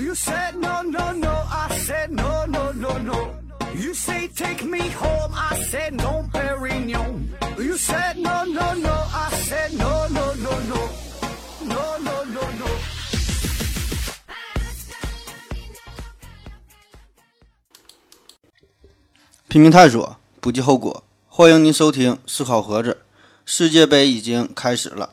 You said no, no, no. I said no, no, no, no. You say take me home. I said no, Perignon. You said no, no, no. I said no, no, no, no. No, no, no, no. 拼命探索，不计后果。欢迎您收听思考盒子。世界杯已经开始了，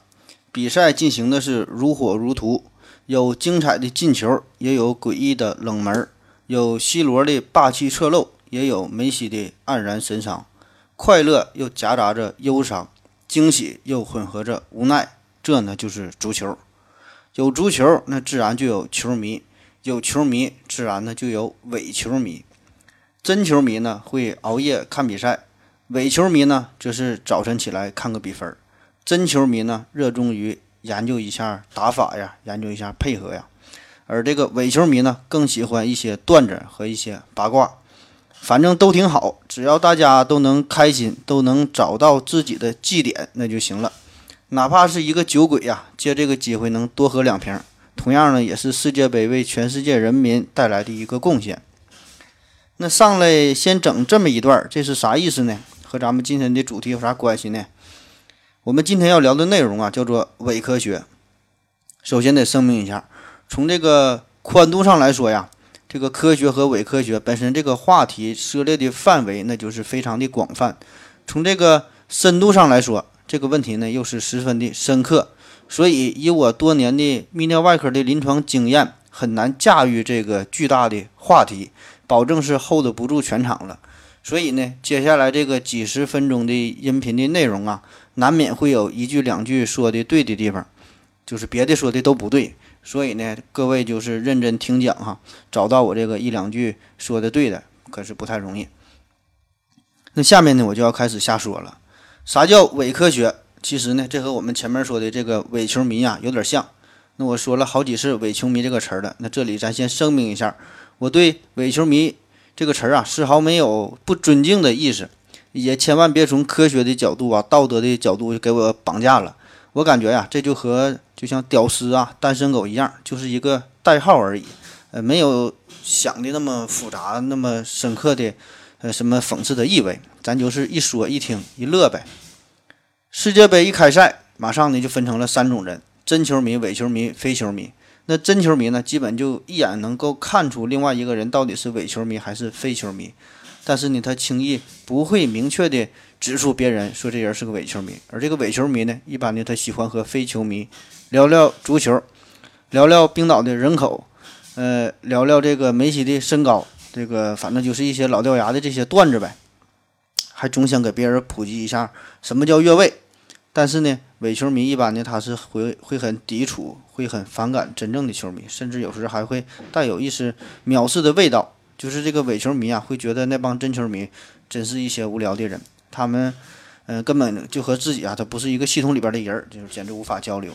比赛进行的是如火如荼，有精彩的进球，也有诡异的冷门，有 C 罗的霸气侧漏，也有梅西的黯然神伤。快乐又夹杂着忧伤，惊喜又混合着无奈。这呢就是足球。有足球，那自然就有球迷；有球迷，自然呢就有伪球迷。真球迷呢会熬夜看比赛，伪球迷呢则是早晨起来看个比分。真球迷呢热衷于研究一下打法呀，研究一下配合呀，而这个伪球迷呢更喜欢一些段子和一些八卦，反正都挺好，只要大家都能开心，都能找到自己的祭点，那就行了。哪怕是一个酒鬼呀，借这个机会能多喝两瓶，同样呢也是世界杯为全世界人民带来的一个贡献。那上来先整这么一段，这是啥意思呢？和咱们今天的主题有啥关系呢？我们今天要聊的内容啊，叫做伪科学。首先得声明一下，从这个宽度上来说呀，这个科学和伪科学本身这个话题涉猎的范围那就是非常的广泛。从这个深度上来说，这个问题呢又是十分的深刻。所以以我多年的泌尿外科的临床经验，很难驾驭这个巨大的话题。保证是 hold 不住全场了，所以呢，接下来这个几十分钟的音频的内容啊，难免会有一句两句说的对的地方，就是别的说的都不对。所以呢，各位就是认真听讲哈，找到我这个一两句说的对的，可是不太容易。那下面呢，我就要开始瞎说了。啥叫伪科学？其实呢，这和我们前面说的这个伪球迷啊有点像。那我说了好几次伪球迷这个词儿了，那这里咱先声明一下。我对伪球迷这个词儿啊，丝毫没有不尊敬的意思，也千万别从科学的角度啊、道德的角度给我绑架了。我感觉呀，这就和就像屌丝啊、单身狗一样，就是一个代号而已，呃，没有想的那么复杂、那么深刻的呃什么讽刺的意味。咱就是一说一听一乐呗。世界杯一开赛，马上呢就分成了三种人：真球迷、伪球迷、非球迷。那真球迷呢，基本就一眼能够看出另外一个人到底是伪球迷还是非球迷，但是呢，他轻易不会明确的指出别人说这人是个伪球迷。而这个伪球迷呢，一般呢，他喜欢和非球迷聊聊足球，聊聊冰岛的人口，呃，聊聊这个梅西的身高，这个反正就是一些老掉牙的这些段子呗，还总想给别人普及一下什么叫越位。但是呢，伪球迷一般呢，他是会会很抵触，会很反感真正的球迷，甚至有时还会带有一丝藐视的味道。就是这个伪球迷啊，会觉得那帮真球迷真是一些无聊的人，他们嗯根本就和自己啊，他不是一个系统里边的人，就是简直无法交流。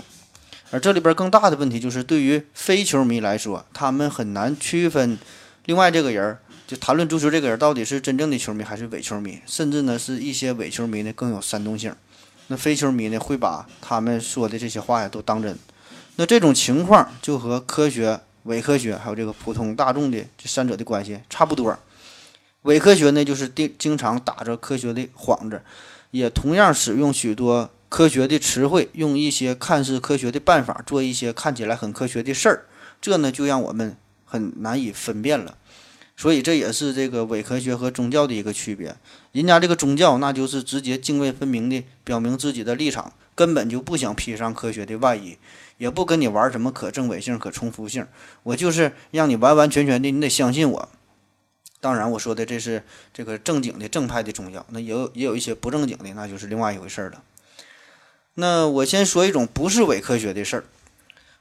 而这里边更大的问题就是，对于非球迷来说，他们很难区分另外这个人，就谈论足球这个人到底是真正的球迷还是伪球迷，甚至呢是一些伪球迷呢更有煽动性。那非球迷呢，会把他们说的这些话呀都当真。那这种情况就和科学、伪科学还有这个普通大众的这三者的关系差不多。伪科学呢，就是定经常打着科学的幌子，也同样使用许多科学的词汇，用一些看似科学的办法做一些看起来很科学的事儿。这呢，就让我们很难以分辨了。所以这也是这个伪科学和宗教的一个区别。人家这个宗教，那就是直接泾渭分明的表明自己的立场，根本就不想披上科学的外衣，也不跟你玩什么可证伪性、可重复性。我就是让你完完全全的，你得相信我。当然，我说的这是这个正经的正派的宗教，那也有也有一些不正经的，那就是另外一回事了。那我先说一种不是伪科学的事儿。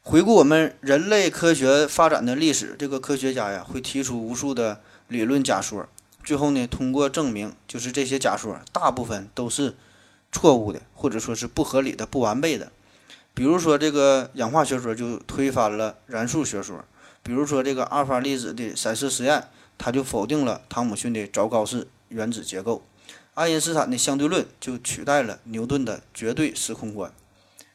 回顾我们人类科学发展的历史，这个科学家呀会提出无数的理论假说，最后呢通过证明，就是这些假说大部分都是错误的，或者说是不合理的、不完备的。比如说这个氧化学说就推翻了燃素学说，比如说这个阿尔法粒子的散射实验，它就否定了汤姆逊的糟糕式原子结构，爱因斯坦的相对论就取代了牛顿的绝对时空观。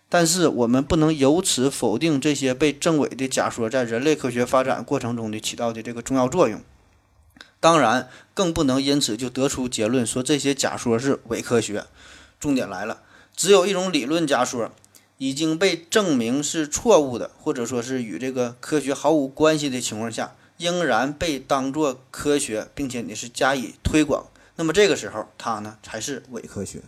但是我们不能由此否定这些被证伪的假说在人类科学发展过程中的起到的这个重要作用。当然，更不能因此就得出结论说这些假说是伪科学。重点来了，只有一种理论假说已经被证明是错误的，或者说是与这个科学毫无关系的情况下，仍然被当作科学，并且你是加以推广。那么这个时候，它呢才是伪科学。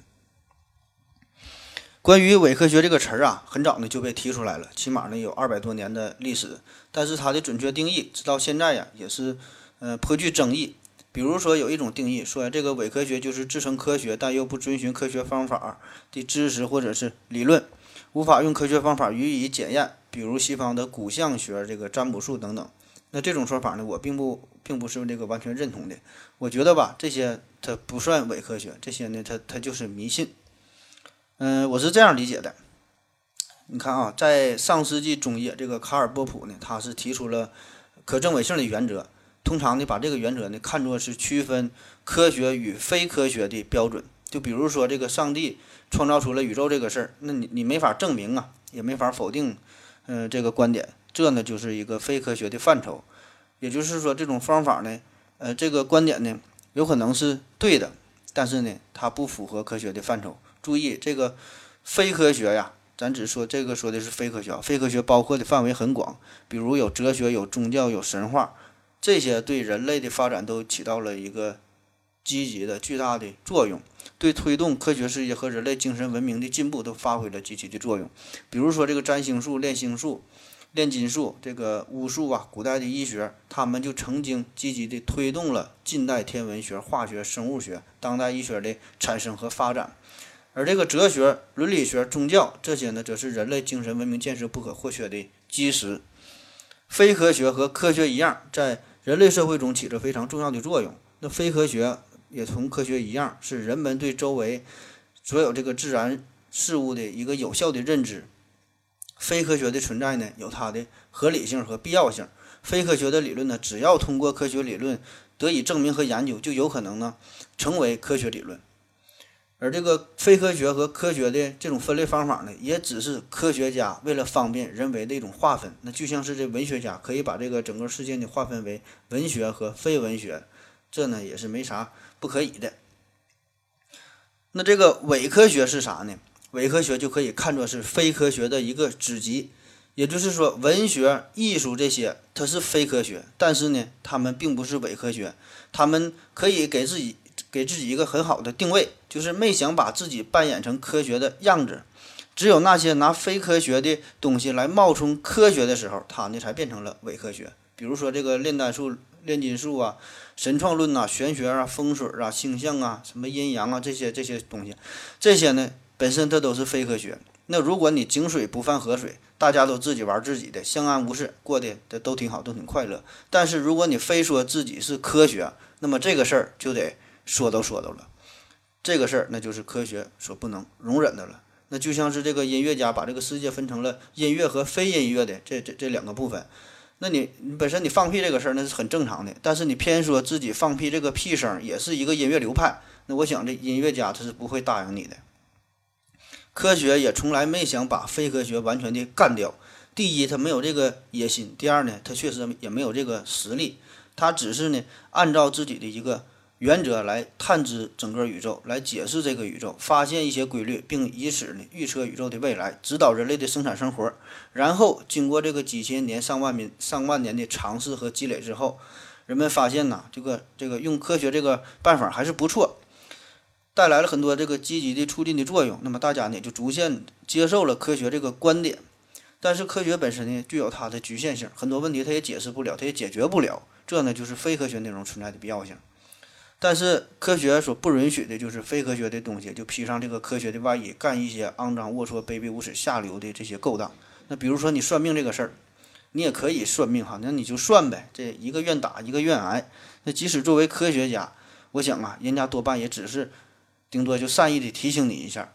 关于伪科学这个词儿啊，很早呢就被提出来了，起码呢有二百多年的历史。但是它的准确定义，直到现在呀，也是呃颇具争议。比如说有一种定义说，这个伪科学就是自称科学但又不遵循科学方法的知识或者是理论，无法用科学方法予以检验。比如西方的骨相学、这个占卜术等等。那这种说法呢，我并不并不是这个完全认同的。我觉得吧，这些它不算伪科学，这些呢，它它就是迷信。嗯，我是这样理解的。你看啊，在上世纪中叶，这个卡尔波普呢，他是提出了可证伪性的原则。通常呢，把这个原则呢看作是区分科学与非科学的标准。就比如说，这个上帝创造出了宇宙这个事儿，那你你没法证明啊，也没法否定，嗯，这个观点，这呢就是一个非科学的范畴。也就是说，这种方法呢，呃，这个观点呢有可能是对的，但是呢，它不符合科学的范畴。注意这个非科学呀，咱只说这个说的是非科学，非科学包括的范围很广，比如有哲学、有宗教、有神话，这些对人类的发展都起到了一个积极的、巨大的作用，对推动科学事业和人类精神文明的进步都发挥了积极的作用。比如说这个占星术、炼星术、炼金术、这个巫术啊，古代的医学，他们就曾经积极的推动了近代天文学、化学、生物学、当代医学的产生和发展。而这个哲学、伦理学、宗教这些呢，则是人类精神文明建设不可或缺的基石。非科学和科学一样，在人类社会中起着非常重要的作用。那非科学也同科学一样，是人们对周围所有这个自然事物的一个有效的认知。非科学的存在呢，有它的合理性和必要性。非科学的理论呢，只要通过科学理论得以证明和研究，就有可能呢成为科学理论。而这个非科学和科学的这种分类方法呢，也只是科学家为了方便人为的一种划分。那就像是这文学家可以把这个整个世界呢划分为文学和非文学，这呢也是没啥不可以的。那这个伪科学是啥呢？伪科学就可以看作是非科学的一个子集，也就是说，文学、艺术这些它是非科学，但是呢，他们并不是伪科学，他们可以给自己。给自己一个很好的定位，就是没想把自己扮演成科学的样子。只有那些拿非科学的东西来冒充科学的时候，它呢才变成了伪科学。比如说这个炼丹术、炼金术啊、神创论呐、玄学啊、风水啊、星象啊、什么阴阳啊这些这些东西，这些呢本身它都是非科学。那如果你井水不犯河水，大家都自己玩自己的，相安无事，过得都挺好，都挺快乐。但是如果你非说自己是科学，那么这个事儿就得。说都说到了，这个事儿那就是科学所不能容忍的了。那就像是这个音乐家把这个世界分成了音乐和非音乐的这这这两个部分。那你你本身你放屁这个事儿那是很正常的，但是你偏说自己放屁这个屁声也是一个音乐流派，那我想这音乐家他是不会答应你的。科学也从来没想把非科学完全的干掉。第一，他没有这个野心；第二呢，他确实也没有这个实力。他只是呢按照自己的一个。原则来探知整个宇宙，来解释这个宇宙，发现一些规律，并以此呢预测宇宙的未来，指导人类的生产生活。然后经过这个几千年、上万年、上万年的尝试和积累之后，人们发现呐，这个这个用科学这个办法还是不错，带来了很多这个积极的促进的作用。那么大家呢就逐渐接受了科学这个观点。但是科学本身呢具有它的局限性，很多问题它也解释不了，它也解决不了。这呢就是非科学内容存在的必要性。但是科学所不允许的就是非科学的东西，就披上这个科学的外衣，干一些肮脏、龌龊、卑鄙、无耻、下流的这些勾当。那比如说你算命这个事儿，你也可以算命哈，那你就算呗，这一个愿打一个愿挨。那即使作为科学家，我想啊，人家多半也只是顶多就善意的提醒你一下，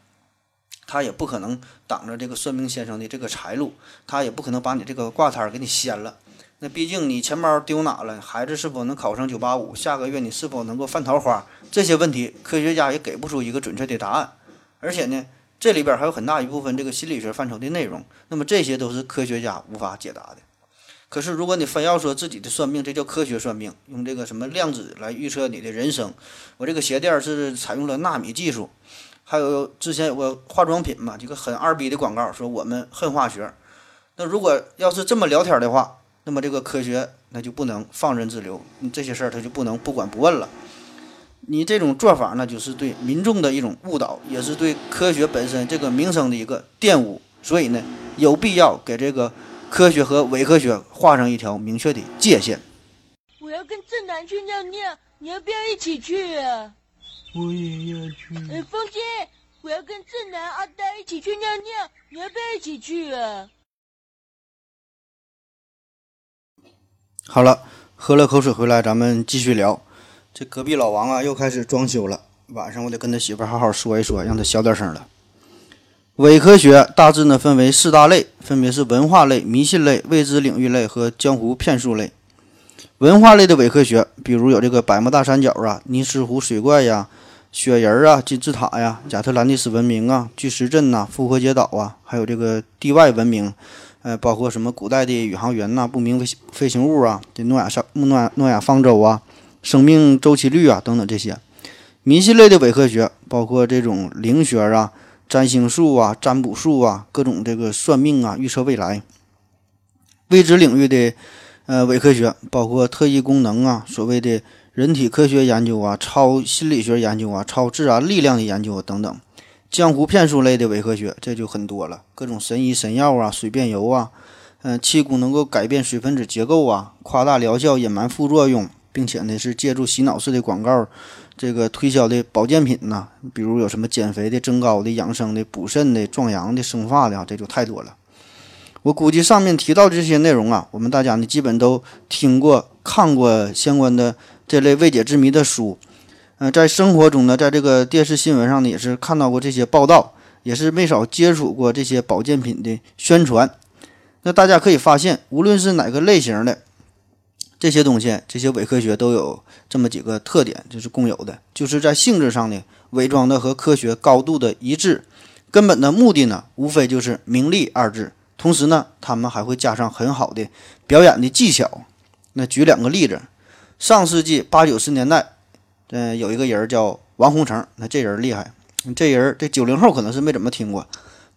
他也不可能挡着这个算命先生的这个财路，他也不可能把你这个挂摊儿给你掀了。那毕竟你钱包丢哪了？孩子是否能考上九八五？下个月你是否能够犯桃花？这些问题，科学家也给不出一个准确的答案。而且呢，这里边还有很大一部分这个心理学范畴的内容。那么这些都是科学家无法解答的。可是如果你非要说自己的算命，这叫科学算命，用这个什么量子来预测你的人生。我这个鞋垫是采用了纳米技术，还有之前有个化妆品嘛，这个很二逼的广告，说我们恨化学。那如果要是这么聊天的话，那么这个科学那就不能放任自流，这些事儿他就不能不管不问了。你这种做法呢，就是对民众的一种误导，也是对科学本身这个名声的一个玷污。所以呢，有必要给这个。科学和伪科学画上一条明确的界限。我要跟正南去尿尿，你要不要一起去啊？我也要去。哎，风姐，我要跟正南、阿呆一起去尿尿，你要不要一起去啊？好了，喝了口水回来，咱们继续聊。这隔壁老王啊，又开始装修了。晚上我得跟他媳妇好好说一说，让他小点声了。伪科学大致呢分为四大类，分别是文化类、迷信类、未知领域类和江湖骗术类。文化类的伪科学，比如有这个百慕大三角啊、尼斯湖水怪呀、雪人啊、金字塔呀、亚特兰蒂斯文明啊、巨石阵呐、复活节岛啊，还有这个地外文明，呃，包括什么古代的宇航员呐、不明飞飞行物啊、这诺亚上诺亚诺亚方舟啊、生命周期率啊等等这些。迷信类的伪科学，包括这种灵学啊。占星术啊，占卜术啊，各种这个算命啊，预测未来。未知领域的呃伪科学，包括特异功能啊，所谓的人体科学研究啊，超心理学研究啊，超自然力量的研究等等。江湖骗术类的伪科学，这就很多了，各种神医神药啊，水变油啊，嗯，气功能够改变水分子结构啊，夸大疗效，隐瞒副作用，并且呢是借助洗脑式的广告。这个推销的保健品呐，比如有什么减肥的、增高的、养生的、补肾的、壮阳的、生发的啊，这就太多了。我估计上面提到的这些内容啊，我们大家呢基本都听过、看过相关的这类未解之谜的书。嗯，在生活中呢，在这个电视新闻上呢，也是看到过这些报道，也是没少接触过这些保健品的宣传。那大家可以发现，无论是哪个类型的。这些东西，这些伪科学都有这么几个特点，就是共有的，就是在性质上呢，伪装的和科学高度的一致，根本的目的呢，无非就是名利二字。同时呢，他们还会加上很好的表演的技巧。那举两个例子，上世纪八九十年代，嗯，有一个人叫王洪成，那这人厉害，这人这九零后可能是没怎么听过，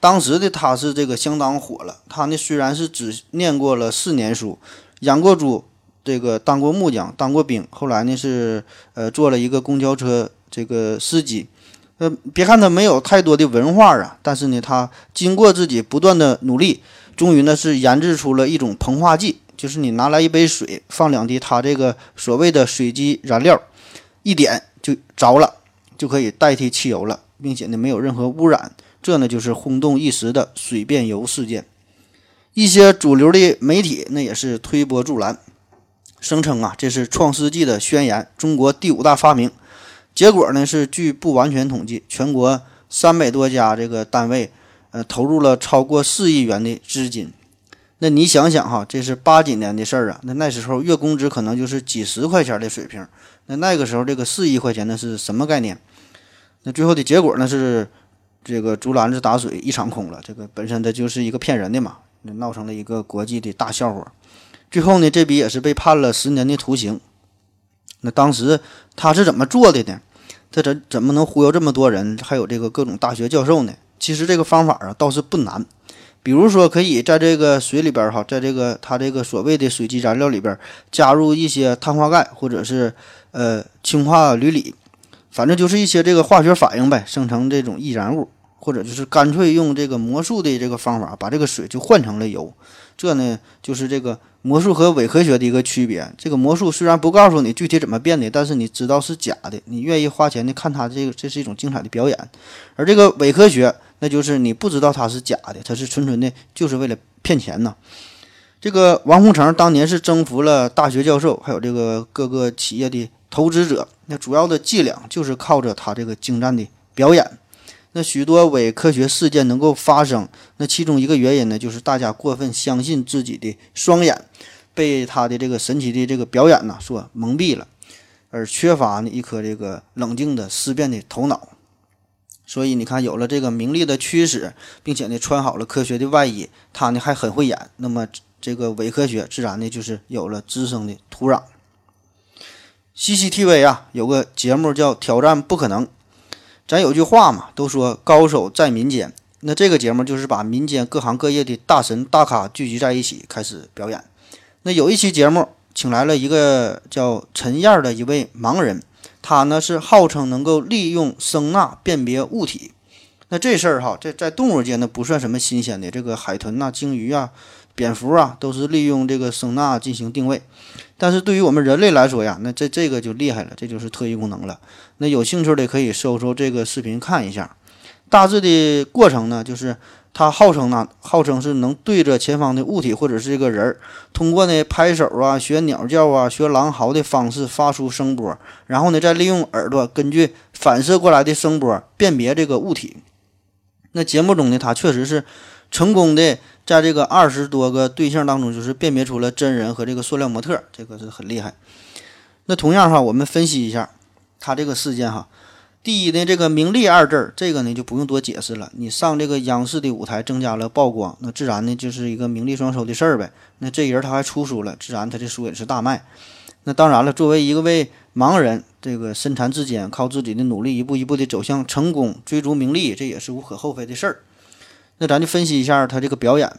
当时的他是这个相当火了。他呢虽然是只念过了四年书，养过猪。这个当过木匠，当过兵，后来呢是呃做了一个公交车这个司机。呃，别看他没有太多的文化啊，但是呢他经过自己不断的努力，终于呢是研制出了一种膨化剂，就是你拿来一杯水，放两滴他这个所谓的水基燃料，一点就着了，就可以代替汽油了，并且呢没有任何污染。这呢就是轰动一时的水变油事件。一些主流的媒体那也是推波助澜。声称啊，这是《创世纪》的宣言，中国第五大发明。结果呢是，据不完全统计，全国三百多家这个单位，呃，投入了超过四亿元的资金。那你想想哈，这是八几年的事儿啊。那那时候月工资可能就是几十块钱的水平。那那个时候这个四亿块钱那是什么概念？那最后的结果呢是，这个竹篮子打水一场空了。这个本身它就是一个骗人的嘛，闹成了一个国际的大笑话。最后呢，这笔也是被判了十年的徒刑。那当时他是怎么做的呢？他怎怎么能忽悠这么多人，还有这个各种大学教授呢？其实这个方法啊倒是不难，比如说可以在这个水里边哈，在这个他这个所谓的水基燃料里边加入一些碳化钙或者是呃氢化铝锂，反正就是一些这个化学反应呗，生成这种易燃物，或者就是干脆用这个魔术的这个方法把这个水就换成了油。这呢，就是这个魔术和伪科学的一个区别。这个魔术虽然不告诉你具体怎么变的，但是你知道是假的，你愿意花钱的看它这个，这是一种精彩的表演。而这个伪科学，那就是你不知道它是假的，它是纯纯的，就是为了骗钱呐。这个王洪成当年是征服了大学教授，还有这个各个企业的投资者，那主要的伎俩就是靠着他这个精湛的表演。那许多伪科学事件能够发生，那其中一个原因呢，就是大家过分相信自己的双眼，被他的这个神奇的这个表演呢所蒙蔽了，而缺乏呢一颗这个冷静的思辨的头脑。所以你看，有了这个名利的驱使，并且呢穿好了科学的外衣，他呢还很会演，那么这个伪科学自然呢就是有了滋生的土壤。CCTV 啊有个节目叫《挑战不可能》，咱有句话嘛，都说高手在民间。那这个节目就是把民间各行各业的大神大咖聚集在一起开始表演。那有一期节目请来了一个叫陈燕的一位盲人，他呢是号称能够利用声呐辨别物体。那这事儿哈，这在动物界呢不算什么新鲜的，这个海豚呐、鲸鱼啊、蝙蝠啊都是利用这个声呐进行定位。但是对于我们人类来说呀，那这这个就厉害了，这就是特异功能了。那有兴趣的可以搜搜这个视频看一下。大致的过程呢，就是它号称呢，号称是能对着前方的物体或者是这个人儿，通过呢拍手啊、学鸟叫啊、学狼嚎的方式发出声波，然后呢再利用耳朵根据反射过来的声波辨别这个物体。那节目中呢，它确实是成功的在这个二十多个对象当中，就是辨别出了真人和这个塑料模特，这个是很厉害。那同样哈，我们分析一下他这个事件哈。第一呢，这个名利二字，这个呢就不用多解释了。你上这个央视的舞台，增加了曝光，那自然呢就是一个名利双收的事儿呗。那这人他还出书了，自然他这书也是大卖。那当然了，作为一个位盲人，这个身残志坚，靠自己的努力一步一步的走向成功，追逐名利，这也是无可厚非的事儿。那咱就分析一下他这个表演。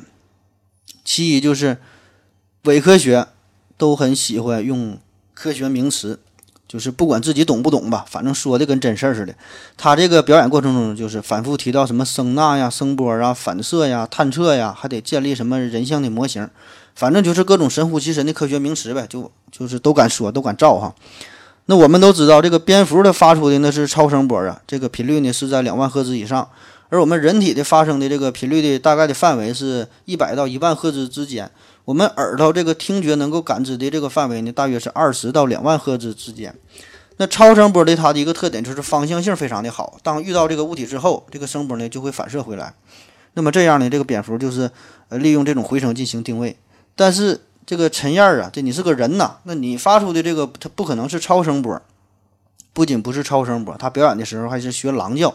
其一就是伪科学都很喜欢用科学名词。就是不管自己懂不懂吧，反正说的跟真事儿似的。他这个表演过程中，就是反复提到什么声呐呀、声波啊、反射呀、探测呀，还得建立什么人像的模型，反正就是各种神乎其神的科学名词呗，就就是都敢说，都敢造哈。那我们都知道，这个蝙蝠它发出的那是超声波啊，这个频率呢是在两万赫兹以上，而我们人体的发生的这个频率的大概的范围是一百到一万赫兹之间。我们耳朵这个听觉能够感知的这个范围呢，大约是二十到两万赫兹之间。那超声波的它的一个特点就是方向性非常的好，当遇到这个物体之后，这个声波呢就会反射回来。那么这样呢，这个蝙蝠就是呃利用这种回声进行定位。但是这个陈燕儿啊，这你是个人呐，那你发出的这个它不可能是超声波，不仅不是超声波，他表演的时候还是学狼叫，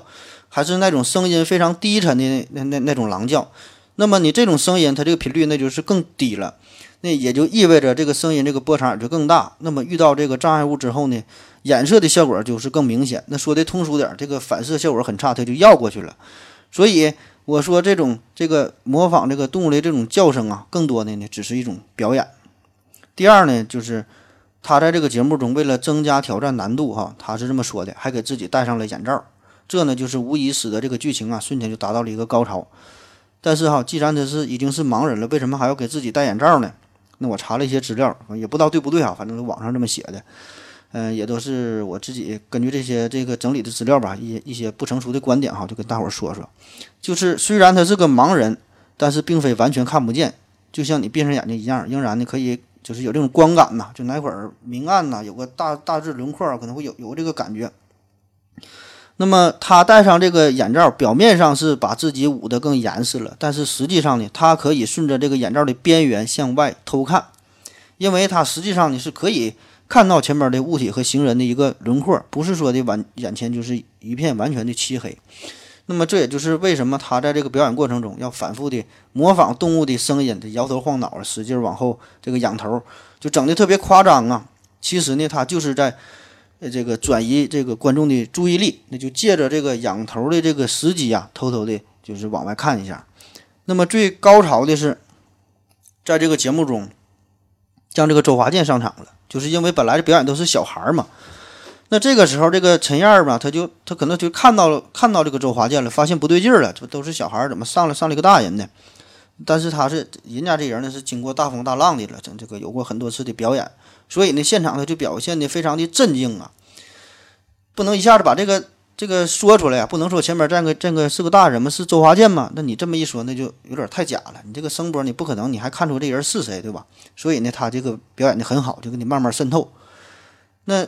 还是那种声音非常低沉的那那那种狼叫。那么你这种声音，它这个频率那就是更低了，那也就意味着这个声音这个波长也就更大。那么遇到这个障碍物之后呢，衍射的效果就是更明显。那说的通俗点，这个反射效果很差，它就绕过去了。所以我说这种这个模仿这个动物的这种叫声啊，更多的呢只是一种表演。第二呢，就是他在这个节目中为了增加挑战难度哈，他是这么说的，还给自己戴上了眼罩。这呢就是无疑使得这个剧情啊瞬间就达到了一个高潮。但是哈，既然他是已经是盲人了，为什么还要给自己戴眼罩呢？那我查了一些资料，也不知道对不对啊，反正网上这么写的，嗯，也都是我自己根据这些这个整理的资料吧，一些一些不成熟的观点哈，就跟大伙说说。就是虽然他是个盲人，但是并非完全看不见，就像你闭上眼睛一样，仍然呢可以就是有这种光感呐，就哪块儿明暗呐，有个大大致轮廓，可能会有有这个感觉。那么他戴上这个眼罩，表面上是把自己捂得更严实了，但是实际上呢，他可以顺着这个眼罩的边缘向外偷看，因为他实际上呢是可以看到前面的物体和行人的一个轮廓，不是说的完眼前就是一片完全的漆黑。那么这也就是为什么他在这个表演过程中要反复的模仿动物的声音，他摇头晃脑，使劲往后这个仰头，就整的特别夸张啊。其实呢，他就是在。这个转移这个观众的注意力，那就借着这个仰头的这个时机啊，偷偷的，就是往外看一下。那么最高潮的是，在这个节目中，将这个周华健上场了，就是因为本来的表演都是小孩嘛。那这个时候，这个陈燕儿吧，他就他可能就看到了看到这个周华健了，发现不对劲儿了，这都是小孩儿，怎么上来上来个大人呢？但是他是人家这人呢，是经过大风大浪的了，整这个有过很多次的表演。所以呢，现场他就表现的非常的镇静啊，不能一下子把这个这个说出来呀，不能说前面站个站个是个大人嘛，是周华健嘛？那你这么一说，那就有点太假了。你这个声波你不可能，你还看出这人是谁，对吧？所以呢，他这个表演的很好，就给你慢慢渗透。那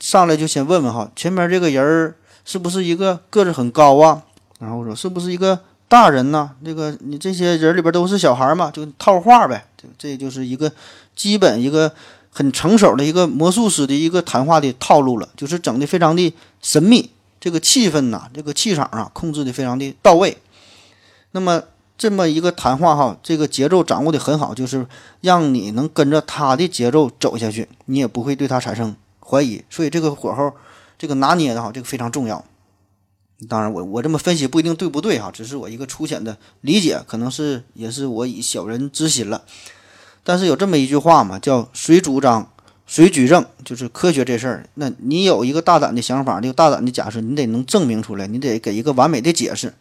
上来就先问问哈，前面这个人是不是一个个子很高啊？然后说是不是一个大人呢？这个你这些人里边都是小孩嘛？就套话呗，这这就是一个基本一个。很成熟的一个魔术师的一个谈话的套路了，就是整的非常的神秘，这个气氛呐、这个气场啊，控制的非常的到位。那么这么一个谈话哈，这个节奏掌握的很好，就是让你能跟着他的节奏走下去，你也不会对他产生怀疑。所以这个火候，这个拿捏的哈，这个非常重要。当然我，我这么分析不一定对不对哈，只是我一个粗浅的理解，可能是也是我以小人之心了。但是有这么一句话嘛，叫“谁主张谁举证”，就是科学这事儿。那你有一个大胆的想法，就大胆的假设，你得能证明出来，你得给一个完美的解释。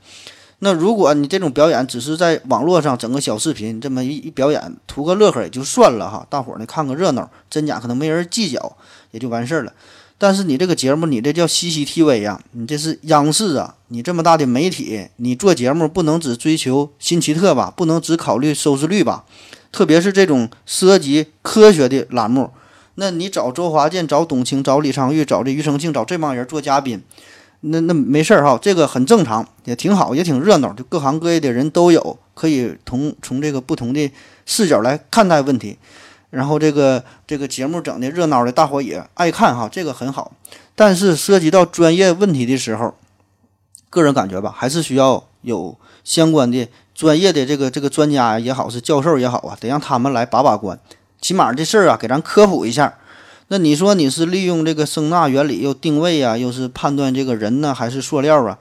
那如果你这种表演只是在网络上整个小视频这么一一表演，图个乐呵也就算了哈，大伙儿呢看个热闹，真假可能没人计较，也就完事儿了。但是你这个节目，你这叫 CCTV 呀，你这是央视啊，你这么大的媒体，你做节目不能只追求新奇特吧，不能只考虑收视率吧？特别是这种涉及科学的栏目，那你找周华健、找董卿、找李昌钰、找这庾澄庆、找这帮人做嘉宾，那那没事儿哈，这个很正常，也挺好，也挺热闹，就各行各业的人都有，可以从从这个不同的视角来看待问题。然后这个这个节目整的热闹的，大伙也爱看哈，这个很好。但是涉及到专业问题的时候，个人感觉吧，还是需要有相关的专业的这个这个专家也好，是教授也好啊，得让他们来把把关。起码这事儿啊，给咱科普一下。那你说你是利用这个声纳原理又定位啊，又是判断这个人呢，还是塑料啊？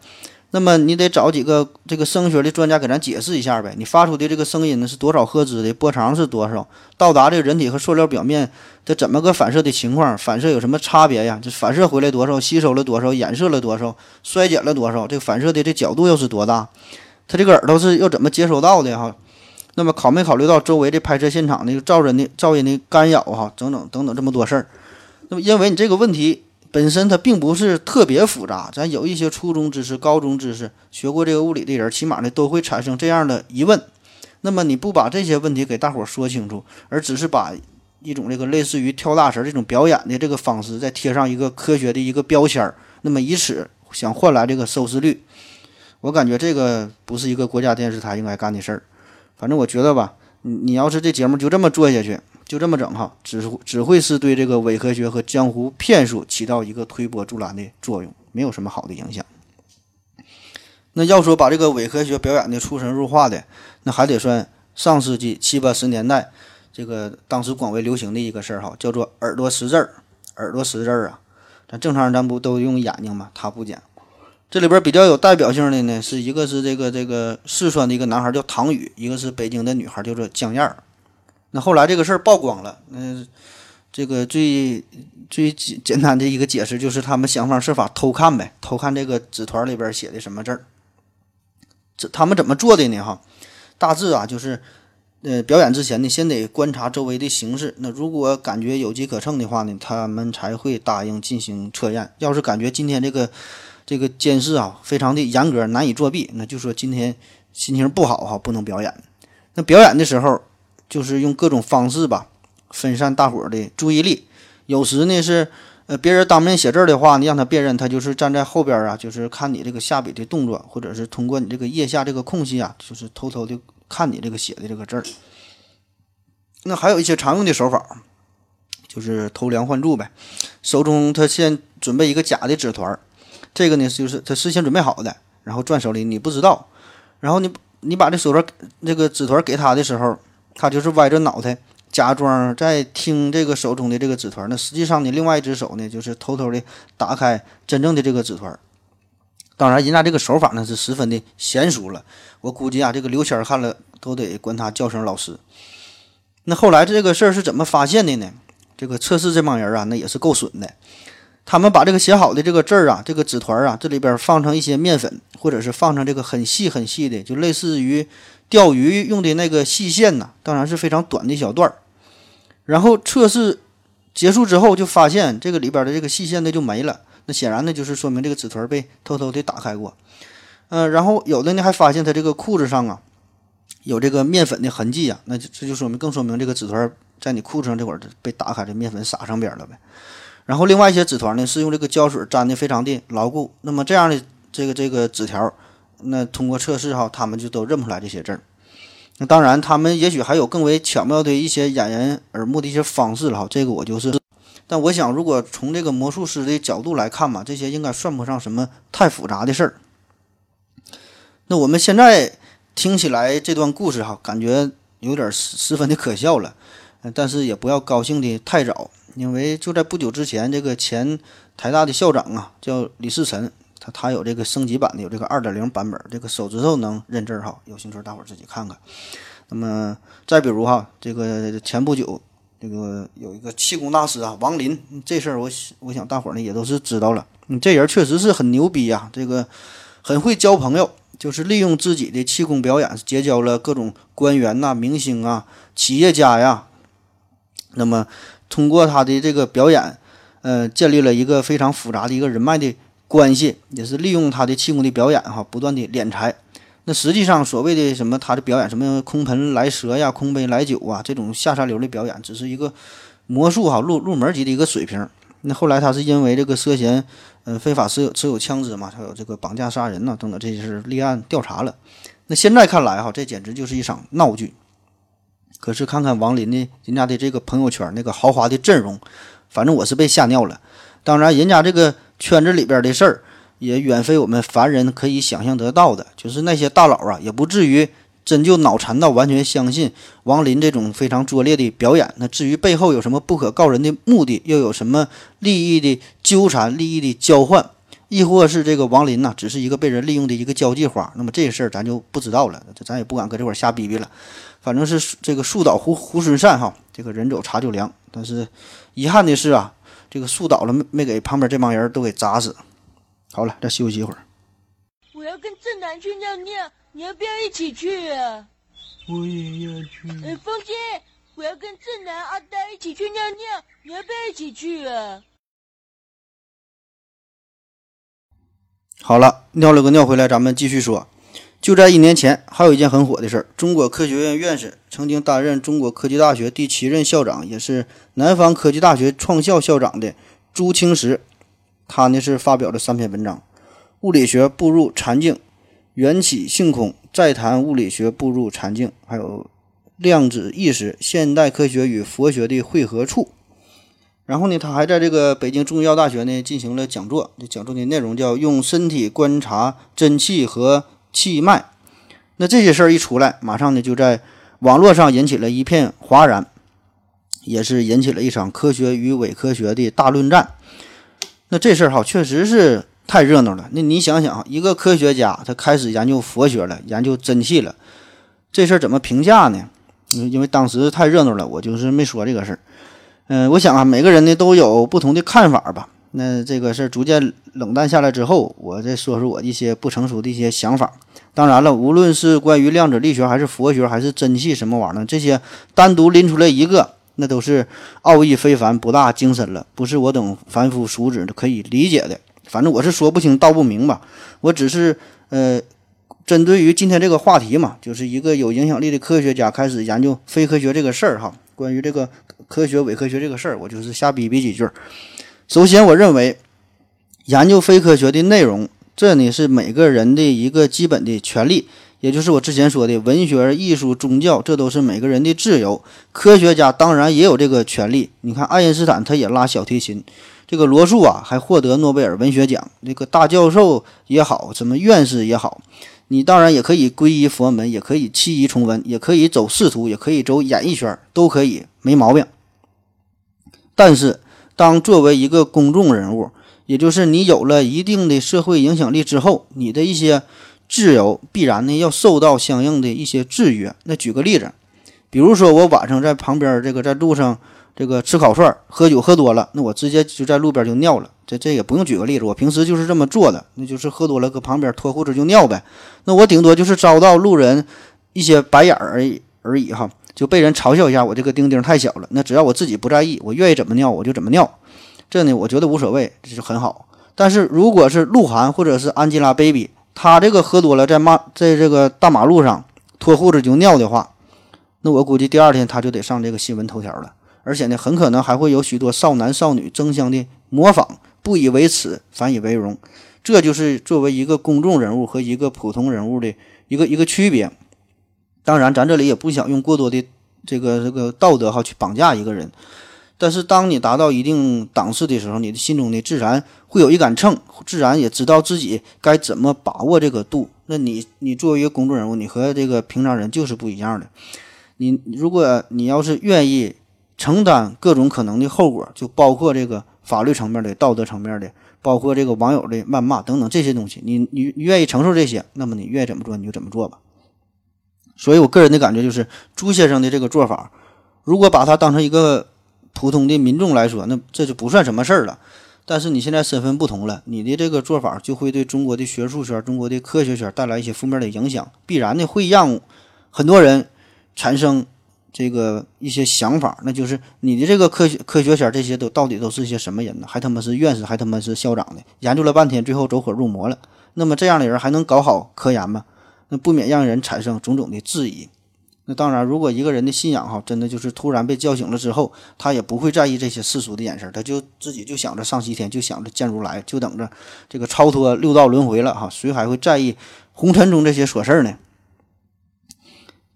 那么你得找几个这个声学的专家给咱解释一下呗。你发出的这个声音呢是多少赫兹的，波长是多少，到达这个人体和塑料表面这怎么个反射的情况？反射有什么差别呀？这反射回来多少，吸收了多少，衍射了多少，衰减了多少？这个反射的这角度又是多大？它这个耳朵是又怎么接收到的哈？那么考没考虑到周围的拍摄现场的噪人的噪音的干扰哈？等等等等这么多事儿。那么因为你这个问题。本身它并不是特别复杂，咱有一些初中知识、高中知识学过这个物理的人，起码呢都会产生这样的疑问。那么你不把这些问题给大伙儿说清楚，而只是把一种这个类似于跳大神这种表演的这个方式再贴上一个科学的一个标签儿，那么以此想换来这个收视率，我感觉这个不是一个国家电视台应该干的事儿。反正我觉得吧，你你要是这节目就这么做下去。就这么整哈，只只会是对这个伪科学和江湖骗术起到一个推波助澜的作用，没有什么好的影响。那要说把这个伪科学表演的出神入化的，那还得算上世纪七八十年代这个当时广为流行的一个事儿哈，叫做耳朵识字儿。耳朵识字儿啊，咱正常人咱不都用眼睛吗？他不讲。这里边比较有代表性的呢，是一个是这个这个四川的一个男孩叫唐宇，一个是北京的女孩叫做江燕儿。那后来这个事儿曝光了，那这个最最简简单的一个解释就是他们想方设法偷看呗，偷看这个纸团里边写的什么字。这他们怎么做的呢？哈，大致啊就是，呃，表演之前呢，先得观察周围的形势。那如果感觉有机可乘的话呢，他们才会答应进行测验。要是感觉今天这个这个监视啊非常的严格，难以作弊，那就说今天心情不好哈，不能表演。那表演的时候。就是用各种方式吧，分散大伙儿的注意力。有时呢是，呃，别人当面写字的话，你让他辨认，他就是站在后边啊，就是看你这个下笔的动作，或者是通过你这个腋下这个空隙啊，就是偷偷的看你这个写的这个字儿。那还有一些常用的手法，就是偷梁换柱呗。手中他先准备一个假的纸团，这个呢就是他事先准备好的，然后攥手里你不知道，然后你你把这手团这个纸团给他的时候。他就是歪着脑袋，假装在听这个手中的这个纸团。那实际上呢，另外一只手呢，就是偷偷的打开真正的这个纸团。当然，人家这个手法呢是十分的娴熟了。我估计啊，这个刘谦看了都得管他叫声老师。那后来这个事儿是怎么发现的呢？这个测试这帮人啊，那也是够损的。他们把这个写好的这个字儿啊，这个纸团儿啊，这里边放上一些面粉，或者是放上这个很细很细的，就类似于。钓鱼用的那个细线呢，当然是非常短的小段儿。然后测试结束之后，就发现这个里边的这个细线呢就没了。那显然呢，就是说明这个纸团被偷偷的打开过。嗯，然后有的呢还发现他这个裤子上啊有这个面粉的痕迹啊，那就这就说明更说明这个纸团在你裤子上这会儿被打开，这面粉撒上边了呗。然后另外一些纸团呢是用这个胶水粘的非常的牢固。那么这样的这个这个纸条。那通过测试哈，他们就都认不出来这些字儿。那当然，他们也许还有更为巧妙的一些掩人耳目的一些方式了哈。这个我就是但我想，如果从这个魔术师的角度来看嘛，这些应该算不上什么太复杂的事儿。那我们现在听起来这段故事哈，感觉有点十十分的可笑了，但是也不要高兴的太早，因为就在不久之前，这个前台大的校长啊，叫李世臣，他他有这个升级版的，有这个二点零版本，这个手指头能认字哈，有兴趣大伙儿自己看看。那么再比如哈，这个前不久。这个有一个气功大师啊，王林，这事儿我我想大伙儿呢也都是知道了。你这人确实是很牛逼呀、这个很会交朋友，就是利用自己的气功表演结交了各种官员呐、明星啊、企业家呀。那么通过他的这个表演，呃，建立了一个非常复杂的一个人脉的关系，也是利用他的气功的表演哈，不断的敛财。那实际上，所谓的什么他的表演，什么空盆来蛇呀、空杯来酒啊，这种下三流的表演，只是一个魔术哈入入门级的一个水平。那后来他是因为这个涉嫌呃非法持有持有枪支嘛，还有这个绑架杀人呐、等等这些事立案调查了。那现在看来哈，这简直就是一场闹剧。可是看看王林的人家的这个朋友圈那个豪华的阵容，反正我是被吓尿了。当然，人家这个圈子里边的事儿。也远非我们凡人可以想象得到的，就是那些大佬啊，也不至于真就脑残到完全相信王林这种非常拙劣的表演。那至于背后有什么不可告人的目的，又有什么利益的纠缠、利益的交换，亦或是这个王林呢、只是一个被人利用的一个交际花，那么这事儿咱就不知道了，咱也不敢搁这块瞎逼逼了。反正是这个树倒猢猢狲散哈，这个人走茶就凉。但是遗憾的是啊，这个树倒了没没给旁边这帮人都给砸死。好了，再休息一会儿。我要跟正南去尿尿，你要不要一起去啊？我也要去。哎，风姐，我要跟正南、阿呆一起去尿尿，你要不要一起去啊？好了，尿了个尿回来，咱们继续说。就在一年前，还有一件很火的事儿：中国科学院院士、曾经担任中国科技大学第七任校长，也是南方科技大学创校校长的朱清时。他呢是发表了三篇文章，《物理学步入禅境》，《缘起性空再谈物理学步入禅境》，还有《量子意识：现代科学与佛学的汇合处》。然后呢，他还在这个北京中医药大学呢进行了讲座，这讲座的内容叫“用身体观察真气和气脉”。那这些事儿一出来，马上呢就在网络上引起了一片哗然，也是引起了一场科学与伪科学的大论战。那这事儿哈，确实是太热闹了。那你想想，一个科学家他开始研究佛学了，研究真气了，这事儿怎么评价呢？因为当时太热闹了，我就是没说这个事儿。嗯、我想啊，每个人呢都有不同的看法吧。那这个事儿逐渐冷淡下来之后，我再说说我一些不成熟的一些想法。当然了，无论是关于量子力学，还是佛学，还是真气什么玩意儿，这些单独拎出来一个，那都是奥义非凡，博大精深了，不是我等凡夫俗子可以理解的。反正我是说不清道不明吧，我只是呃，针对于今天这个话题嘛，就是一个有影响力的科学家开始研究非科学这个事儿哈。关于这个科学伪科学这个事儿，我就是瞎逼逼几句儿。首先，我认为研究非科学的内容，这呢是每个人的一个基本的权利，也就是我之前说的文学、艺术、宗教，这都是每个人的自由。科学家当然也有这个权利。你看，爱因斯坦他也拉小提琴，这个罗素啊还获得诺贝尔文学奖，这个大教授也好，什么院士也好，你当然也可以皈依佛门，也可以弃医从文，也可以走仕途，也可以走演艺圈，都可以，没毛病。但是，当作为一个公众人物，也就是你有了一定的社会影响力之后，你的一些自由必然呢要受到相应的一些制约。那举个例子，比如说我晚上在旁边这个在路上这个吃烤串，喝酒喝多了，那我直接就在路边就尿了。这这也不用举个例子，我平时就是这么做的，那就是喝多了搁旁边脱裤子就尿呗。那我顶多就是遭到路人一些白眼而已而已哈，就被人嘲笑一下我这个丁丁太小了。那只要我自己不在意，我愿意怎么尿我就怎么尿。这呢，我觉得无所谓，这是很好。但是如果是鹿晗或者是 Angelababy，他这个喝多了在马在这个大马路上脱裤子就尿的话，那我估计第二天他就得上这个新闻头条了。而且呢，很可能还会有许多少男少女争相的模仿，不以为耻，反以为荣。这就是作为一个公众人物和一个普通人物的一个一个区别。当然，咱这里也不想用过多的这个这个道德哈去绑架一个人。但是当你达到一定档次的时候，你的心中呢自然会有一杆秤，自然也知道自己该怎么把握这个度。那你你作为一个公众人物，你和这个平常人就是不一样的。你如果你要是愿意承担各种可能的后果，就包括这个法律层面的、道德层面的，包括这个网友的谩骂等等这些东西，你你愿意承受这些，那么你愿意怎么做你就怎么做吧。所以我个人的感觉就是朱先生的这个做法，如果把他当成一个普通的民众来说，那这就不算什么事儿了。但是你现在身份不同了，你的这个做法就会对中国的学术圈、中国的科学圈带来一些负面的影响，必然的会让很多人产生这个一些想法，那就是你的这个科学科学圈这些都到底都是些什么人呢？还他妈是院士，还他妈是校长的，研究了半天，最后走火入魔了。那么这样的人还能搞好科研吗？那不免让人产生种种的质疑。那当然，如果一个人的信仰哈，真的就是突然被叫醒了之后，他也不会在意这些世俗的眼神，他就自己就想着上西天，就想着见如来，就等着这个超脱六道轮回了哈，谁还会在意红尘中这些琐事呢？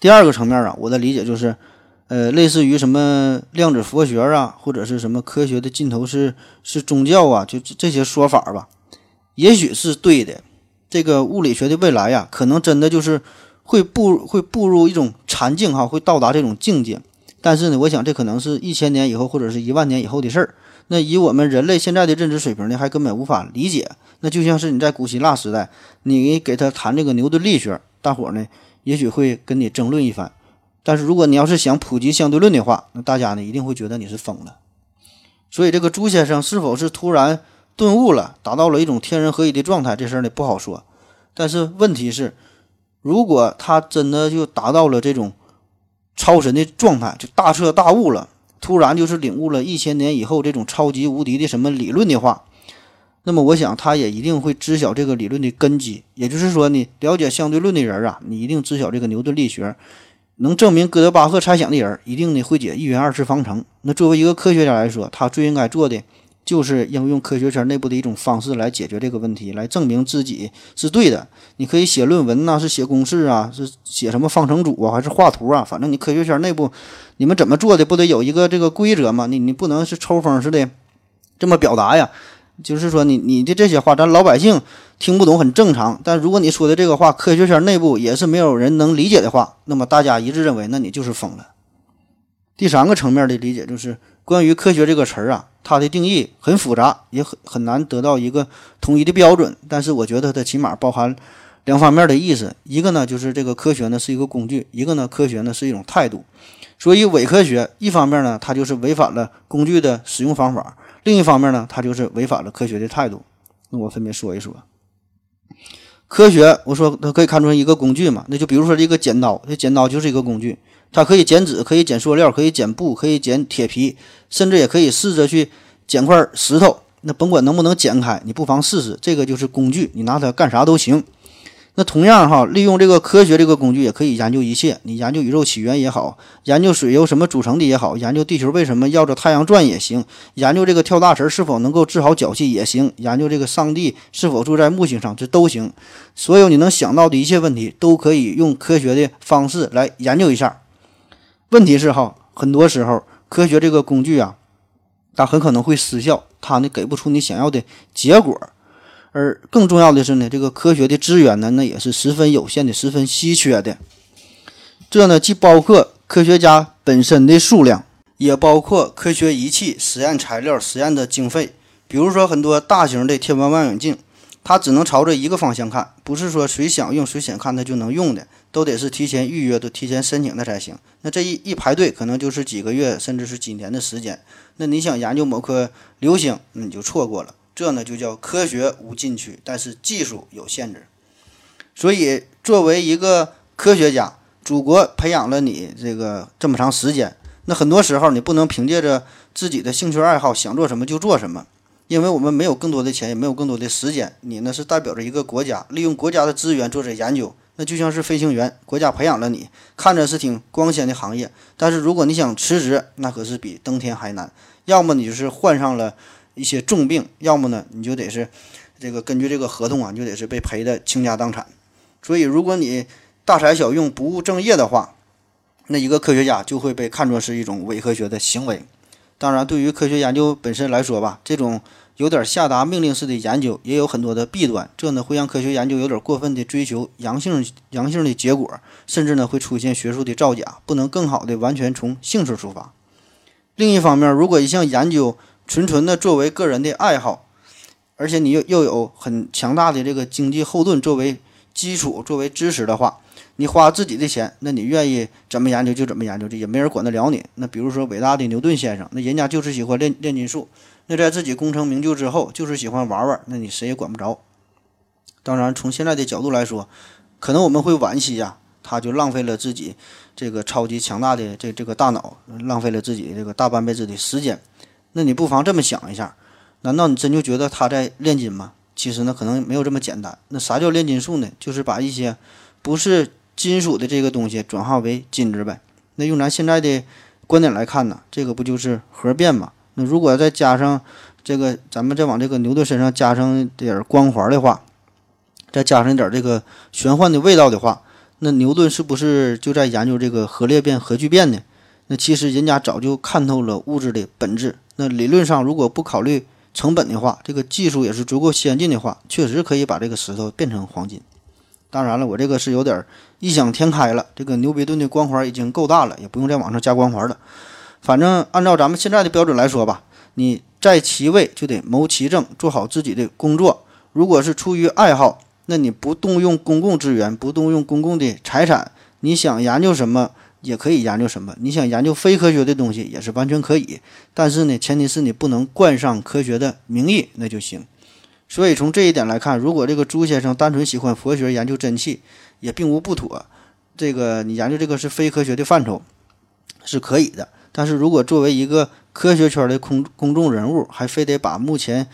第二个层面啊，我的理解就是，呃，类似于什么量子佛学啊，或者是什么科学的尽头是是宗教啊，就这些说法吧，也许是对的。这个物理学的未来呀，可能真的就是会步会步入一种禅境哈，会到达这种境界。但是呢，我想这可能是一千年以后或者是一万年以后的事儿。那以我们人类现在的认知水平呢，还根本无法理解。那就像是你在古希腊时代，你给他谈这个牛顿力学，大伙儿呢也许会跟你争论一番。但是如果你要是想普及相对论的话，那大家呢一定会觉得你是疯了。所以这个朱先生是否是突然顿悟了，达到了一种天人合一的状态，这事儿呢不好说。但是问题是，如果他真的就达到了这种超神的状态，就大彻大悟了，突然就是领悟了一千年以后这种超级无敌的什么理论的话，那么我想他也一定会知晓这个理论的根基。也就是说，你了解相对论的人啊，你一定知晓这个牛顿力学。能证明哥德巴赫猜想的人，一定呢会解一元二次方程。那作为一个科学家来说，他最应该做的就是应用科学圈内部的一种方式来解决这个问题，来证明自己是对的。你可以写论文呐、是写公式啊，是写什么方程组啊，还是画图啊？反正你科学圈内部你们怎么做的，不得有一个这个规则吗？你你不能是抽风似的这么表达呀。就是说你你的这些话，咱老百姓听不懂很正常。但如果你说的这个话，科学圈内部也是没有人能理解的话，那么大家一致认为，那你就是疯了。第三个层面的理解就是关于科学这个词儿啊，它的定义很复杂，也很很难得到一个统一的标准。但是我觉得它起码包含两方面的意思，一个呢就是这个科学呢是一个工具，一个呢科学呢是一种态度。所以伪科学一方面呢，它就是违反了工具的使用方法。另一方面呢，它就是违反了科学的态度。那我分别说一说。科学，我说它可以看出一个工具嘛，那就比如说这个剪刀，这剪刀就是一个工具，它可以剪纸，可以剪塑料，可以剪布，可以剪铁皮，甚至也可以试着去剪块石头。那甭管能不能剪开，你不妨试试，这个就是工具，你拿它干啥都行。那同样哈，利用这个科学这个工具，也可以研究一切。你研究宇宙起源也好，研究水由什么组成的也好，研究地球为什么绕着太阳转也行，研究这个跳大神是否能够治好脚气也行，研究这个上帝是否住在木星上，这都行。所有你能想到的一切问题，都可以用科学的方式来研究一下。问题是哈，很多时候科学这个工具啊，它很可能会失效，它呢给不出你想要的结果。而更重要的是呢，这个科学的资源呢，那也是十分有限的，十分稀缺的。这呢，既包括科学家本身的数量，也包括科学仪器、实验材料、实验的经费。比如说，很多大型的天文望远镜，它只能朝着一个方向看，不是说谁想用谁想看它就能用的，都得是提前预约都、提前申请的才行。那这一一排队，可能就是几个月，甚至是几年的时间。那你想研究某颗流星，你就错过了。这呢就叫科学无禁区，但是技术有限制。所以，作为一个科学家，祖国培养了你这个这么长时间，那很多时候你不能凭借着自己的兴趣爱好想做什么就做什么，因为我们没有更多的钱，也没有更多的时间。你呢是代表着一个国家，利用国家的资源做着研究，那就像是飞行员，国家培养了你，看着是挺光鲜的行业，但是如果你想辞职，那可是比登天还难。要么你就是患上了。一些重病，要么呢，你就得是这个根据这个合同啊，你就得是被赔的倾家荡产。所以，如果你大材小用、不务正业的话，那一个科学家就会被看作是一种伪科学的行为。当然，对于科学研究本身来说吧，这种有点下达命令式的研究也有很多的弊端，这呢会让科学研究有点过分的追求阳性阳性的结果，甚至呢会出现学术的造假，不能更好的完全从兴趣出发。另一方面，如果一项研究纯纯的作为个人的爱好，而且你又又有很强大的这个经济后盾作为基础、作为支持的话，你花自己的钱，那你愿意怎么研究就怎么研究，这也没人管得了你。那比如说伟大的牛顿先生，那人家就是喜欢炼炼金术，那在自己功成名就之后，就是喜欢玩玩，那你谁也管不着。当然，从现在的角度来说，可能我们会惋惜呀，他就浪费了自己这个超级强大的这这个大脑，浪费了自己这个大半辈子的时间。那你不妨这么想一下，难道你真就觉得他在炼金吗？其实呢，可能没有这么简单。那啥叫炼金术呢？就是把一些不是金属的这个东西转化为金子呗。那用咱现在的观点来看呢，这个不就是核变吗？那如果再加上这个，咱们再往这个牛顿身上加上点儿光环的话，再加上一点这个玄幻的味道的话，那牛顿是不是就在研究这个核裂变、核聚变呢？那其实人家早就看透了物质的本质。那理论上，如果不考虑成本的话，这个技术也是足够先进的话，确实可以把这个石头变成黄金。当然了，我这个是有点异想天开了。这个牛比顿的光环已经够大了，也不用再往上加光环了。反正按照咱们现在的标准来说吧，你在其位就得谋其政，做好自己的工作。如果是出于爱好，那你不动用公共资源，不动用公共的财产，你想研究什么也可以研究什么。你想研究非科学的东西也是完全可以，但是呢，前提是你不能冠上科学的名义，那就行。所以从这一点来看，如果这个朱先生单纯喜欢佛学、研究真气，也并无不妥。这个你研究这个是非科学的范畴，是可以的。但是如果作为一个科学圈的公公众人物，还非得把目前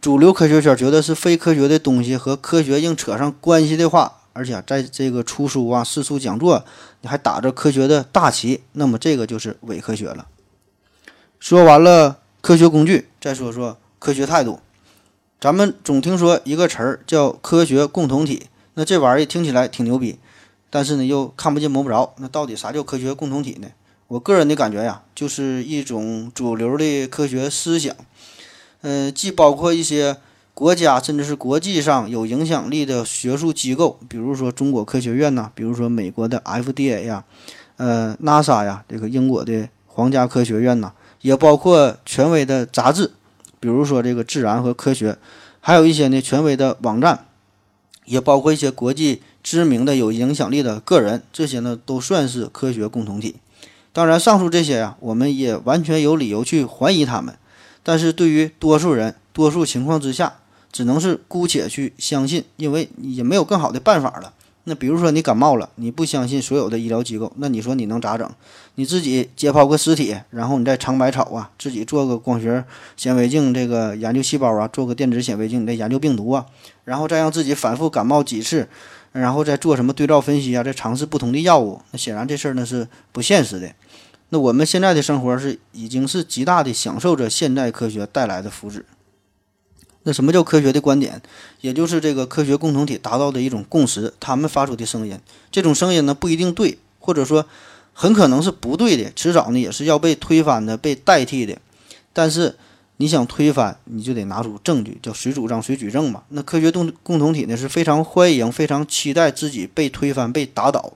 主流科学圈觉得是非科学的东西和科学硬扯上关系的话，而且在这个出书啊、四处讲座，你还打着科学的大旗，那么这个就是伪科学了。说完了科学工具，再说说科学态度。咱们总听说一个词儿叫科学共同体，那这玩意儿听起来挺牛逼，但是呢又看不见摸不着。那到底啥叫科学共同体呢？我个人的感觉呀，就是一种主流的科学思想，呃，既包括一些国家甚至是国际上有影响力的学术机构，比如说中国科学院呐，比如说美国的 FDA 呀，呃，NASA 呀，这个英国的皇家科学院呐，也包括权威的杂志，比如说这个《自然》和《科学》，还有一些呢权威的网站，也包括一些国际知名的有影响力的个人，这些呢都算是科学共同体。当然，上述这些呀，我们也完全有理由去怀疑他们。但是对于多数人，多数情况之下，只能是姑且去相信，因为也没有更好的办法了。那比如说你感冒了，你不相信所有的医疗机构，那你说你能咋整？你自己解剖个尸体，然后你再尝百草啊，自己做个光学显微镜，这个研究细胞啊，做个电子显微镜，你再研究病毒啊，然后再让自己反复感冒几次，然后再做什么对照分析啊，再尝试不同的药物。那显然这事儿呢是不现实的。那我们现在的生活是已经是极大的享受着现代科学带来的福祉。那什么叫科学的观点？也就是这个科学共同体达到的一种共识，他们发出的声音，这种声音呢不一定对，或者说很可能是不对的，迟早呢也是要被推翻的、被代替的。但是你想推翻，你就得拿出证据，叫谁主张谁举证嘛。那科学共共同体呢是非常欢迎、非常期待自己被推翻、被打倒，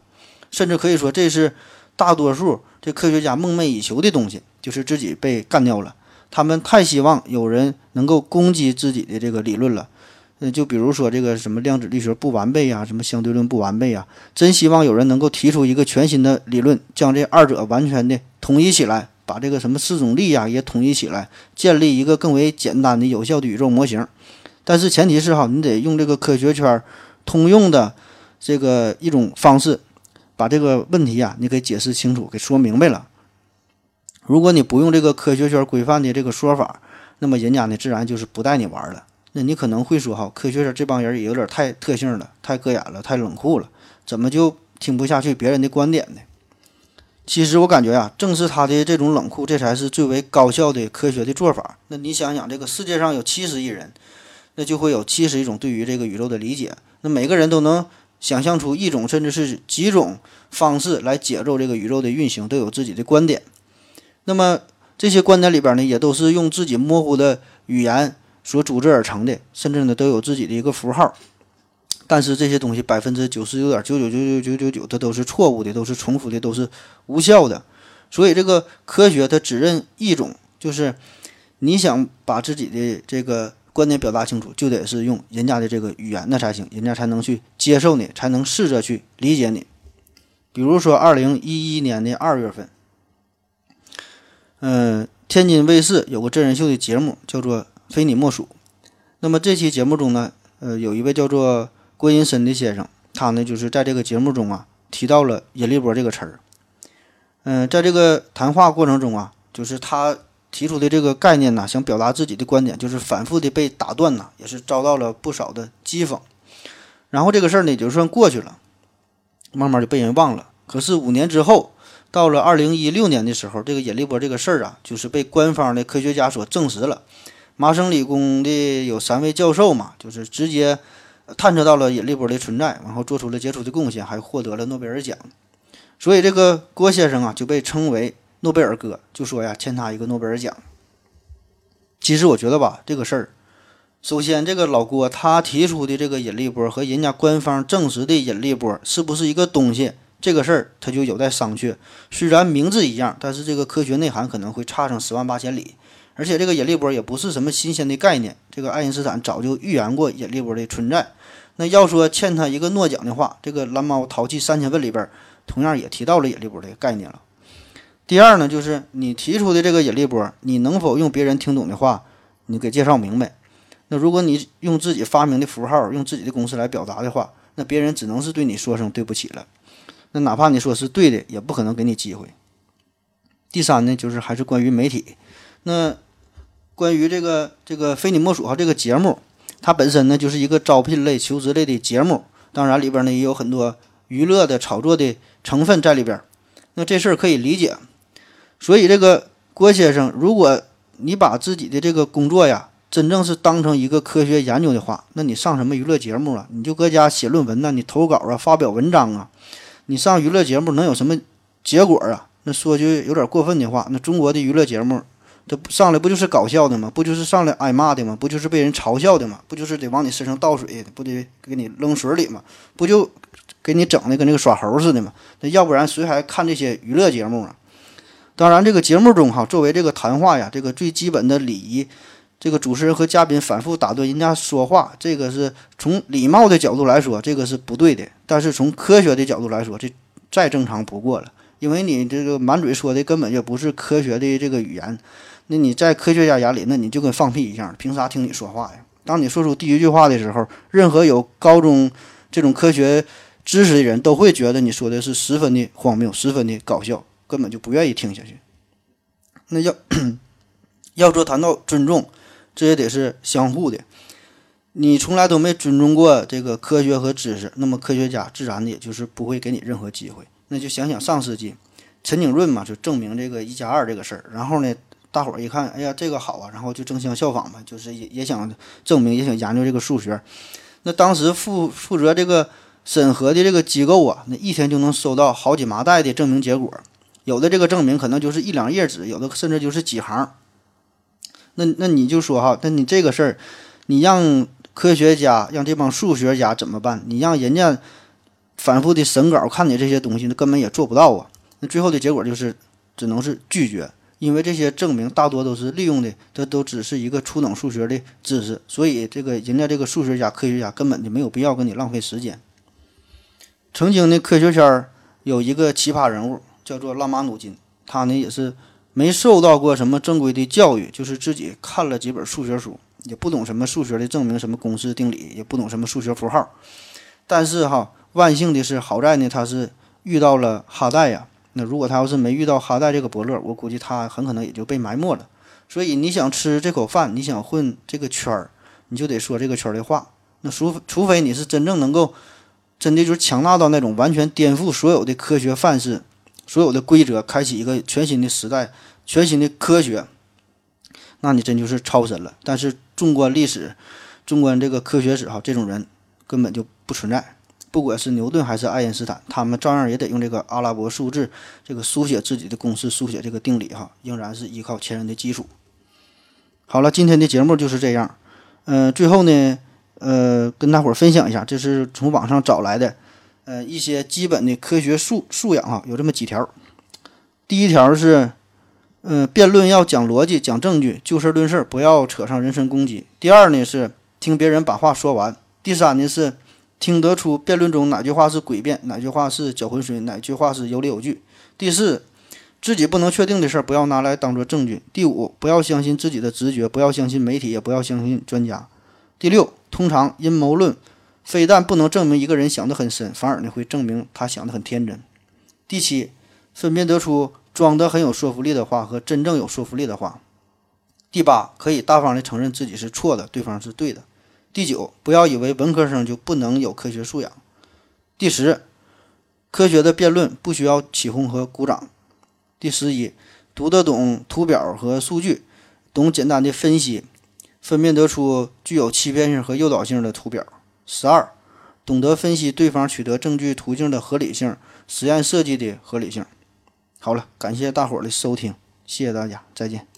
甚至可以说这是大多数。这科学家梦寐以求的东西，就是自己被干掉了。他们太希望有人能够攻击自己的这个理论了。那就比如说这个什么量子力学不完备呀，什么相对论不完备呀，真希望有人能够提出一个全新的理论，将这二者完全的统一起来，把这个什么四种力呀也统一起来，建立一个更为简单的、有效的宇宙模型。但是前提是哈，你得用这个科学圈通用的这个一种方式。把这个问题呀，你给解释清楚，给说明白了。如果你不用这个科学圈规范的这个说法，那么人家呢自然就是不带你玩了。那你可能会说哈，科学圈这帮人也有点太特性了，太膈眼了，太冷酷了，怎么就听不下去别人的观点呢？其实我感觉呀，正是他的这种冷酷，这才是最为高效的科学的做法。那你想想，这个世界上有七十亿人，那就会有七十亿种对于这个宇宙的理解，那每个人都能。想象出一种甚至是几种方式来解构这个宇宙的运行，都有自己的观点。那么这些观点里边呢，也都是用自己模糊的语言所组织而成的，甚至呢都有自己的一个符号。但是这些东西百分之九十九点九九九九九九九，它都是错误的，都是重复的，都是无效的。所以这个科学它只认一种，就是你想把自己的这个观点表达清楚，就得是用人家的这个语言那才行，人家才能去接受你，才能试着去理解你。比如说二零一一年的二月份，嗯、天津卫视有个真人秀的节目叫做《非你莫属》。那么这期节目中呢，呃，有一位叫做郭银深的先生，他呢就是在这个节目中啊提到了引力波这个词儿。嗯、在这个谈话过程中啊，就是他提出的这个概念呢，想表达自己的观点，就是反复的被打断呐，也是遭到了不少的讥讽。然后这个事儿呢，也就算过去了，慢慢就被人忘了。可是五年之后，到了二零一六年的时候，这个引力波这个事儿啊，就是被官方的科学家所证实了。麻省理工的有三位教授嘛，就是直接探测到了引力波的存在，然后做出了杰出的贡献，还获得了诺贝尔奖。所以这个郭先生啊，就被称为诺贝尔哥，就说呀，欠他一个诺贝尔奖。其实我觉得吧，这个事儿，首先这个老郭他提出的这个引力波和人家官方证实的引力波是不是一个东西，这个事儿他就有待商榷。虽然名字一样，但是这个科学内涵可能会差上十万八千里。而且这个引力波也不是什么新鲜的概念，这个爱因斯坦早就预言过引力波的存在。那要说欠他一个诺奖的话，这个《蓝猫淘气三千问》里边同样也提到了引力波这个概念了。第二呢，就是你提出的这个引力波，你能否用别人听懂的话，你给介绍明白？那如果你用自己发明的符号，用自己的公式来表达的话，那别人只能是对你说声对不起了。那哪怕你说是对的，也不可能给你机会。第三呢，就是还是关于媒体，那关于这个这个非你莫属哈这个节目，它本身呢就是一个招聘类、求职类的节目，当然里边呢也有很多娱乐的炒作的成分在里边。那这事儿可以理解，所以这个郭先生，如果你把自己的这个工作呀，真正是当成一个科学研究的话，那你上什么娱乐节目啊？你就搁家写论文呐、你投稿啊，发表文章啊，你上娱乐节目能有什么结果啊？那说句有点过分的话，那中国的娱乐节目，这上来不就是搞笑的吗？不就是上来挨骂的吗？不就是被人嘲笑的吗？不就是得往你身上倒水，不得给你扔水里吗？不就给你整的跟那个耍猴似的吗？那要不然谁还看这些娱乐节目啊？当然，这个节目中哈，作为这个谈话呀，这个最基本的礼仪，这个主持人和嘉宾反复打断人家说话，这个是从礼貌的角度来说，这个是不对的。但是从科学的角度来说，这再正常不过了。因为你这个满嘴说的根本就不是科学的这个语言，那你在科学家眼里，那你就跟放屁一样，凭啥听你说话呀？当你说出第一句话的时候，任何有高中这种科学知识的人都会觉得你说的是十分的荒谬，十分的搞笑，根本就不愿意听下去。那要 要说谈到尊重，这也得是相互的。你从来都没尊重过这个科学和知识，那么科学家自然的也就是不会给你任何机会。那就想想上世纪，陈景润嘛，就证明这个一加二这个事儿。然后呢，大伙儿一看，哎呀，这个好啊，然后就争相效仿嘛，就是也也想证明，也想研究这个数学。那当时负负责这个审核的这个机构啊，那一天就能收到好几麻袋的证明结果，有的这个证明可能就是一两页纸，有的甚至就是几行。那那你就说哈，那你这个事儿，你让科学家让这帮数学家怎么办？你让人家反复的审稿，看你这些东西，那根本也做不到啊。那最后的结果就是只能是拒绝，因为这些证明大多都是利用的，这都只是一个初等数学的知识，所以这个人家这个数学家、科学家根本就没有必要跟你浪费时间。曾经的科学圈儿有一个奇葩人物，叫做拉马努金，他呢也是没受到过什么正规的教育，就是自己看了几本数学书。也不懂什么数学的证明，什么公式定理，也不懂什么数学符号。但是哈，万幸的是，好在呢，他是遇到了哈代呀。那如果他要是没遇到哈代这个伯乐，我估计他很可能也就被埋没了。所以你想吃这口饭，你想混这个圈儿，你就得说这个圈儿的话。那除除非你是真正能够，真的就是强大到那种完全颠覆所有的科学范式、所有的规则，开启一个全新的时代、全新的科学。那你真就是超神了。但是纵观历史，纵观这个科学史哈，这种人根本就不存在。不管是牛顿还是爱因斯坦，他们照样也得用这个阿拉伯数字，这个书写自己的公式，书写这个定理哈，仍然是依靠前人的基础。好了，今天的节目就是这样。嗯，最后呢，呃，跟大伙儿分享一下，这是从网上找来的，呃，一些基本的科学素素养哈，有这么几条。第一条是，嗯，辩论要讲逻辑、讲证据，就事论事，不要扯上人身攻击。第二呢是听别人把话说完。第三呢是。听得出辩论中哪句话是诡辩，哪句话是搅浑水，哪句话是有理有据。第四，自己不能确定的事儿不要拿来当做证据。第五，不要相信自己的直觉，不要相信媒体，也不要相信专家。第六，通常阴谋论非但不能证明一个人想得很深，反而呢会证明他想得很天真。第七，分辨得出装的很有说服力的话和真正有说服力的话。第八，可以大方的承认自己是错的，对方是对的。第九，不要以为文科生就不能有科学素养。第十，科学的辩论不需要起哄和鼓掌。第十一，读得懂图表和数据，懂简单的分析，分辨得出具有欺骗性和诱导性的图表。十二，懂得分析对方取得证据途径的合理性，实验设计的合理性。好了，感谢大伙儿的收听，谢谢大家，再见。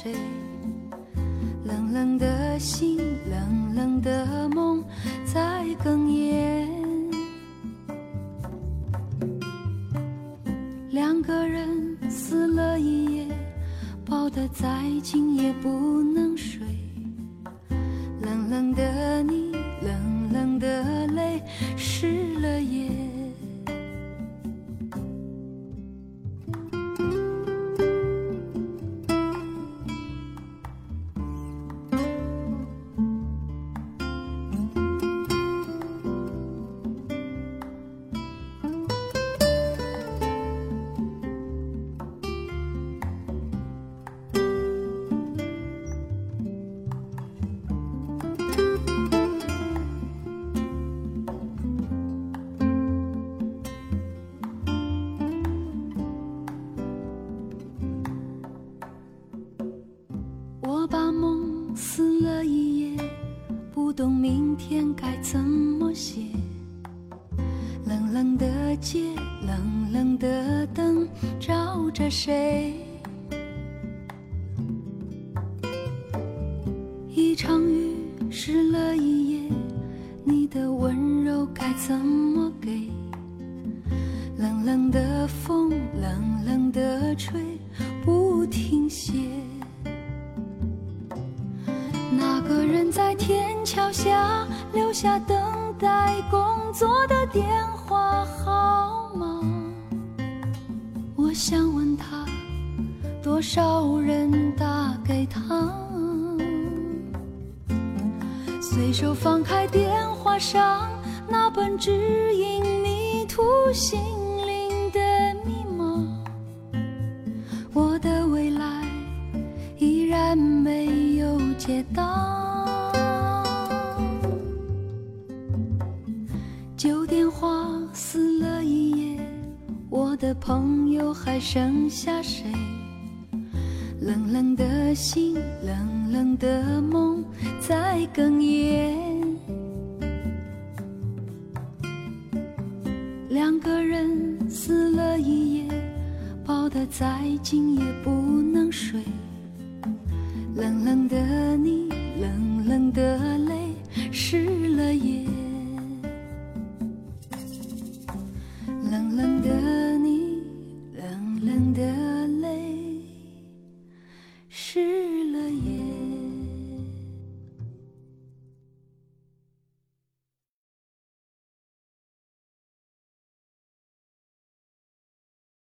谁？的温柔该怎么给冷冷的风冷冷的吹不停歇。那个人在天桥下留下等待工作的电话号码？我想问他多少人打给他？随手放开电话上那本指引迷途心灵的密码，我的未来依然没有解答。旧电话撕了一页，我的朋友还剩下谁？冷冷的心，冷冷的